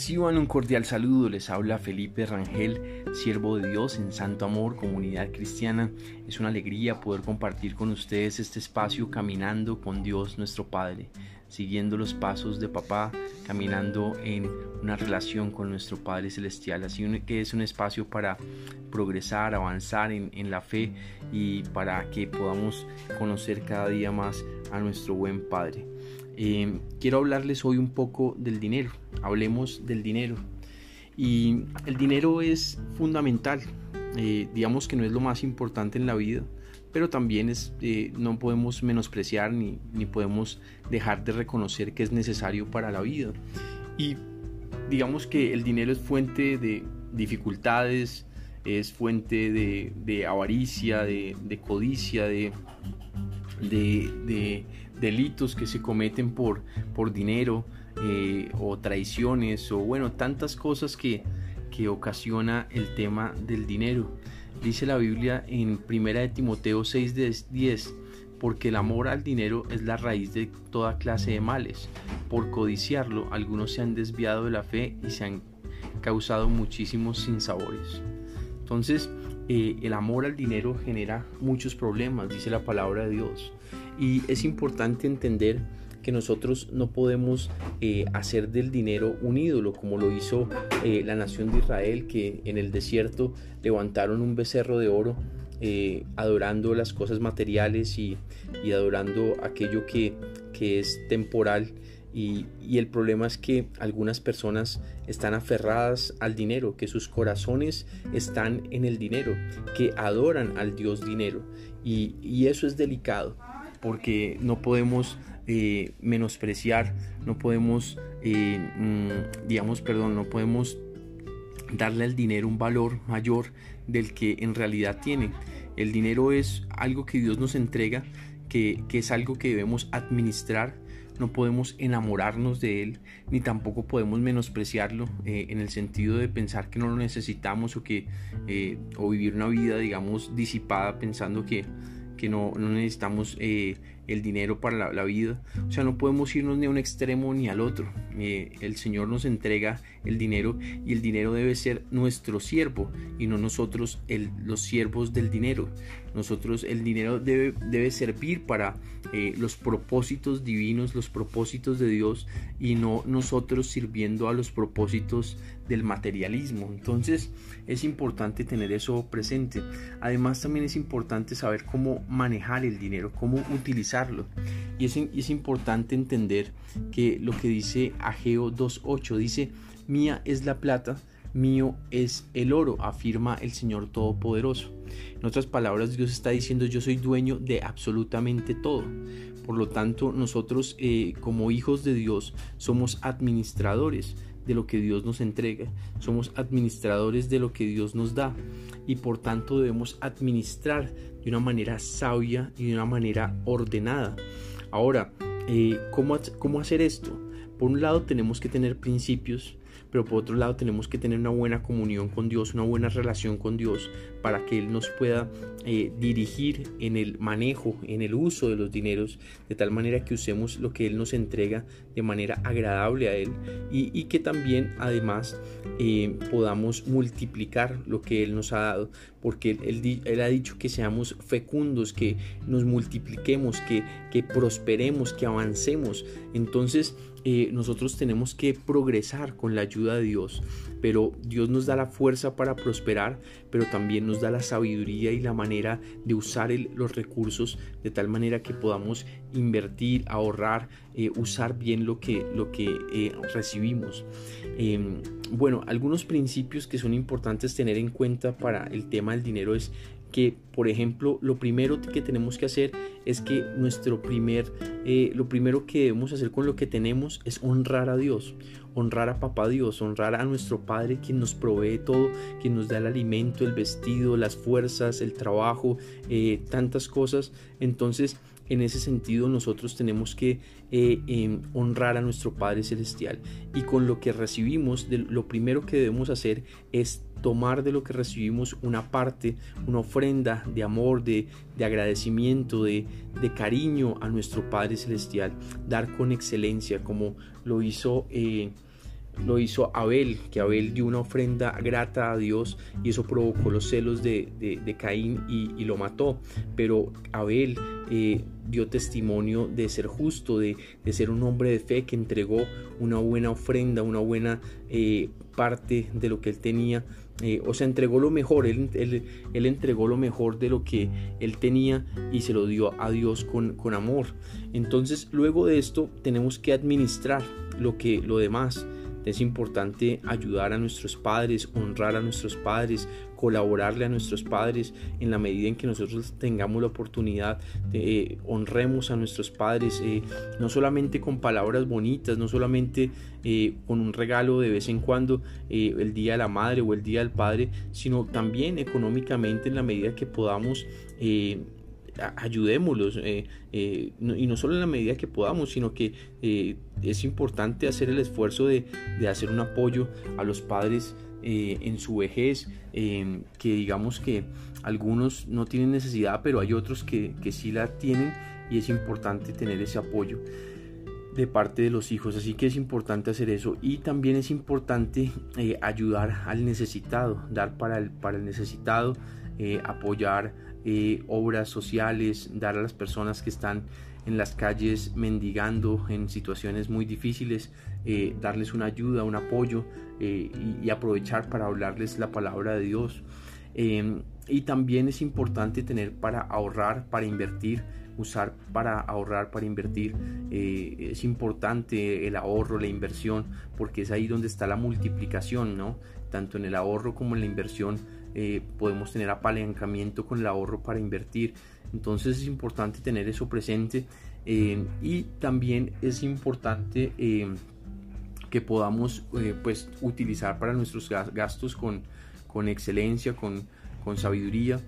Reciban un cordial saludo, les habla Felipe Rangel, siervo de Dios en Santo Amor, comunidad cristiana. Es una alegría poder compartir con ustedes este espacio caminando con Dios nuestro Padre, siguiendo los pasos de papá, caminando en una relación con nuestro Padre Celestial. Así que es un espacio para progresar, avanzar en, en la fe y para que podamos conocer cada día más a nuestro buen Padre. Eh, quiero hablarles hoy un poco del dinero. Hablemos del dinero. Y el dinero es fundamental. Eh, digamos que no es lo más importante en la vida, pero también es, eh, no podemos menospreciar ni, ni, podemos dejar de reconocer que es necesario para la vida. Y digamos que el dinero es fuente de dificultades, es fuente de, avaricia, de codicia, de, de, delitos que se cometen por, por dinero eh, o traiciones o bueno, tantas cosas que, que ocasiona el tema del dinero. Dice la Biblia en 1 de Timoteo 6 10, porque el amor al dinero es la raíz de toda clase de males. Por codiciarlo, algunos se han desviado de la fe y se han causado muchísimos sinsabores. Entonces, eh, el amor al dinero genera muchos problemas, dice la palabra de Dios. Y es importante entender que nosotros no podemos eh, hacer del dinero un ídolo como lo hizo eh, la nación de Israel que en el desierto levantaron un becerro de oro adorando las cosas materiales y, adorando aquello que, que es temporal y, el problema es que algunas personas están aferradas al dinero, que sus corazones están en el dinero, que adoran al Dios dinero. Y, eso es delicado, porque no podemos eh, menospreciar, no podemos, eh, mm, digamos, perdón, no podemos darle al dinero un valor mayor del que en realidad tiene. El dinero es algo que Dios nos entrega, que, que es algo que debemos administrar no podemos enamorarnos de él, ni tampoco podemos menospreciarlo eh, en el sentido de pensar que no lo necesitamos o que eh, o vivir una vida digamos disipada pensando que, que no, no necesitamos eh, el dinero para la, vida. O sea, no podemos irnos ni a un extremo ni al otro. Eh, el Señor nos entrega el dinero y el dinero debe ser nuestro siervo y no nosotros los siervos del dinero. Nosotros el dinero debe, debe servir para eh, los propósitos divinos, los propósitos de Dios y no nosotros sirviendo a los propósitos del materialismo. Entonces es importante tener eso presente. Además también es importante saber cómo manejar el dinero, cómo utilizar y es, es importante entender que lo que dice Ageo 2.8 dice, mía es la plata, mío es el oro, afirma el Señor Todopoderoso. En otras palabras, Dios está diciendo, yo soy dueño de absolutamente todo. Por lo tanto, nosotros eh, como hijos de Dios somos administradores de lo que Dios nos entrega, somos administradores de lo que Dios nos da y por tanto debemos administrar de una manera sabia y de una manera ordenada. Ahora, eh, ¿cómo, ¿cómo hacer esto? Por un lado tenemos que tener principios, pero por otro lado tenemos que tener una buena comunión con Dios, una buena relación con Dios para que Él nos pueda eh, dirigir en el manejo, en el uso de los dineros, de tal manera que usemos lo que Él nos entrega de manera agradable a Él y, que también además eh, podamos multiplicar lo que Él nos ha dado, porque él, ha dicho que seamos fecundos, que nos multipliquemos, que, que prosperemos, que avancemos. Entonces eh, nosotros tenemos que progresar con la ayuda de Dios, pero Dios nos da la fuerza para prosperar, pero también nos da la sabiduría y la manera de usar los recursos de tal manera que podamos invertir, ahorrar, eh, usar bien lo que, lo que eh, recibimos. Bueno, algunos principios que son importantes tener en cuenta para el tema del dinero es que, por ejemplo, lo primero que tenemos que hacer es que nuestro primer, eh, lo primero que debemos hacer con lo que tenemos es honrar a Dios, honrar a Papá Dios, honrar a nuestro Padre quien nos provee todo, quien nos da el alimento, el vestido, las fuerzas, el trabajo, eh, tantas cosas. Entonces, en ese sentido nosotros tenemos que eh, em, honrar a nuestro Padre Celestial. Y con lo que recibimos, lo primero que debemos hacer es tomar de lo que recibimos una parte, una ofrenda de amor, de, agradecimiento, de, cariño a nuestro Padre Celestial, dar con excelencia como lo hizo... Eh, lo hizo Abel, que Abel dio una ofrenda grata a Dios y eso provocó los celos de, Caín y, lo mató. Pero Abel eh, dio testimonio de ser justo, de, ser un hombre de fe que entregó una buena ofrenda, una buena eh, parte de lo que él tenía. Eh, o sea, entregó lo mejor, él, él, entregó lo mejor de lo que él tenía y se lo dio a Dios con, con amor. Entonces, luego de esto, tenemos que administrar lo que lo demás. Es importante ayudar a nuestros padres, honrar a nuestros padres, colaborarle a nuestros padres en la medida en que nosotros tengamos la oportunidad de eh, honremos a nuestros padres, eh, no solamente con palabras bonitas, no solamente eh, con un regalo de vez en cuando, el día de la madre o el día del padre, sino también económicamente en la medida que podamos ayudémoslos eh, eh, y no solo en la medida que podamos, sino que eh, es importante hacer el esfuerzo de, hacer un apoyo a los padres en su vejez, que digamos que algunos no tienen necesidad, pero hay otros que, que sí la tienen y es importante tener ese apoyo de parte de los hijos, así que es importante hacer eso y también es importante ayudar al necesitado, dar para el, para el necesitado, apoyar eh, obras sociales, dar a las personas que están en las calles mendigando en situaciones muy difíciles, eh, darles una ayuda, un apoyo eh, y, aprovechar para hablarles la palabra de Dios. Em, y también es importante tener para ahorrar, para invertir, usar para ahorrar, para invertir. es importante el ahorro, la inversión, porque es ahí donde está la multiplicación, ¿no? Tanto en el ahorro como en la inversión eh, podemos tener apalancamiento con el ahorro para invertir. Entonces es importante tener eso presente eh, y también es importante eh, que podamos pues utilizar para nuestros gastos con, con excelencia, con, con sabiduría.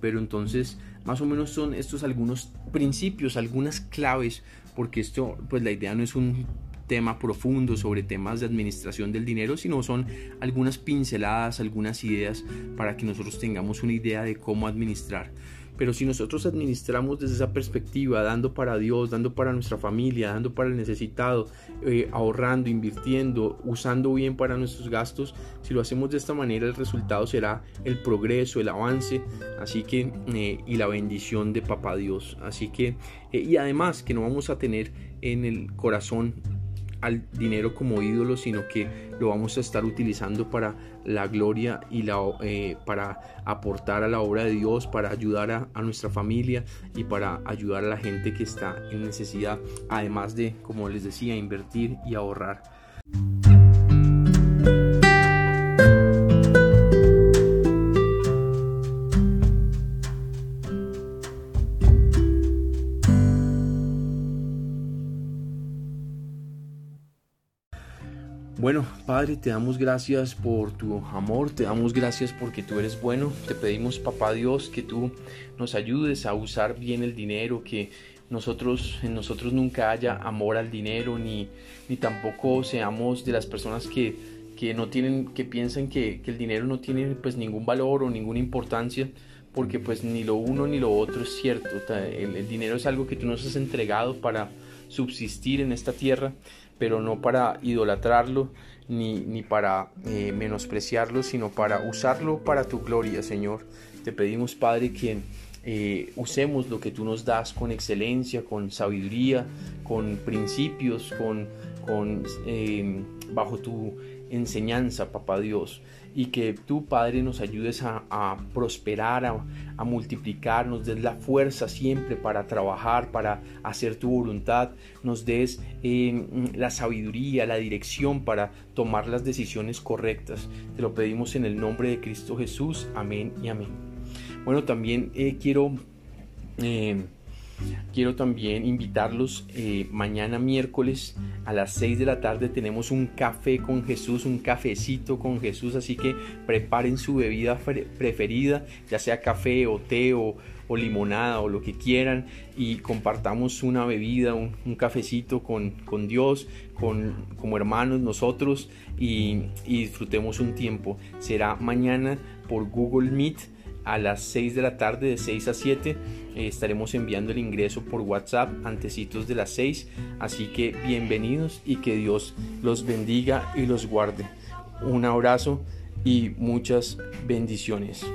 pero entonces más o menos son estos algunos principios, algunas claves, porque esto pues la idea no es un tema profundo sobre temas de administración del dinero, sino son algunas pinceladas, algunas ideas para que nosotros tengamos una idea de cómo administrar. Pero si nosotros administramos desde esa perspectiva, dando para Dios, dando para nuestra familia, dando para el necesitado, eh, ahorrando, invirtiendo, usando bien para nuestros gastos, si lo hacemos de esta manera, el resultado será el progreso, el avance, así que, eh, y la bendición de Papá Dios. Así que, eh, y además que no vamos a tener en el corazón al dinero como ídolo, sino que lo vamos a estar utilizando para la gloria y la, eh, para aportar a la obra de Dios, para ayudar a, a, nuestra familia y para ayudar a la gente que está en necesidad, además de, como les decía, invertir y ahorrar. Bueno, Padre, te damos gracias por tu amor, te damos gracias porque tú eres bueno. Te pedimos, Papá Dios, que tú nos ayudes a usar bien el dinero, que nosotros en nosotros nunca haya amor al dinero, ni, ni tampoco seamos de las personas que, que no tienen, que piensan que, que, el dinero no tiene pues ningún valor o ninguna importancia, porque pues ni lo uno ni lo otro es cierto. El, el dinero es algo que tú nos has entregado para subsistir en esta tierra pero no para idolatrarlo ni, ni para eh, menospreciarlo, sino para usarlo para tu gloria, Señor. Te pedimos, Padre, que eh, usemos lo que tú nos das con excelencia, con sabiduría, con principios, con, con eh, bajo tu enseñanza, Papá Dios y que tú, Padre, nos ayudes a, prosperar, a, multiplicar, nos des la fuerza siempre para trabajar, para hacer tu voluntad, nos des em, la sabiduría, la dirección para tomar las decisiones correctas. Te lo pedimos en el nombre de Cristo Jesús. Amén y amén. Bueno, también eh, quiero... Em, Quiero también invitarlos eh, mañana miércoles a las 6 de la tarde tenemos un café con Jesús, un cafecito con Jesús, así que preparen su bebida preferida, ya sea café o té o, limonada o lo que quieran y compartamos una bebida, un, cafecito con, con Dios, con, como hermanos nosotros y, y disfrutemos un tiempo. Será mañana por Google Meet a las 6 de la tarde, de 6 a 7. Eh, estaremos enviando el ingreso por WhatsApp antecitos de las 6. Así que bienvenidos y que Dios los bendiga y los guarde. Un abrazo y muchas bendiciones.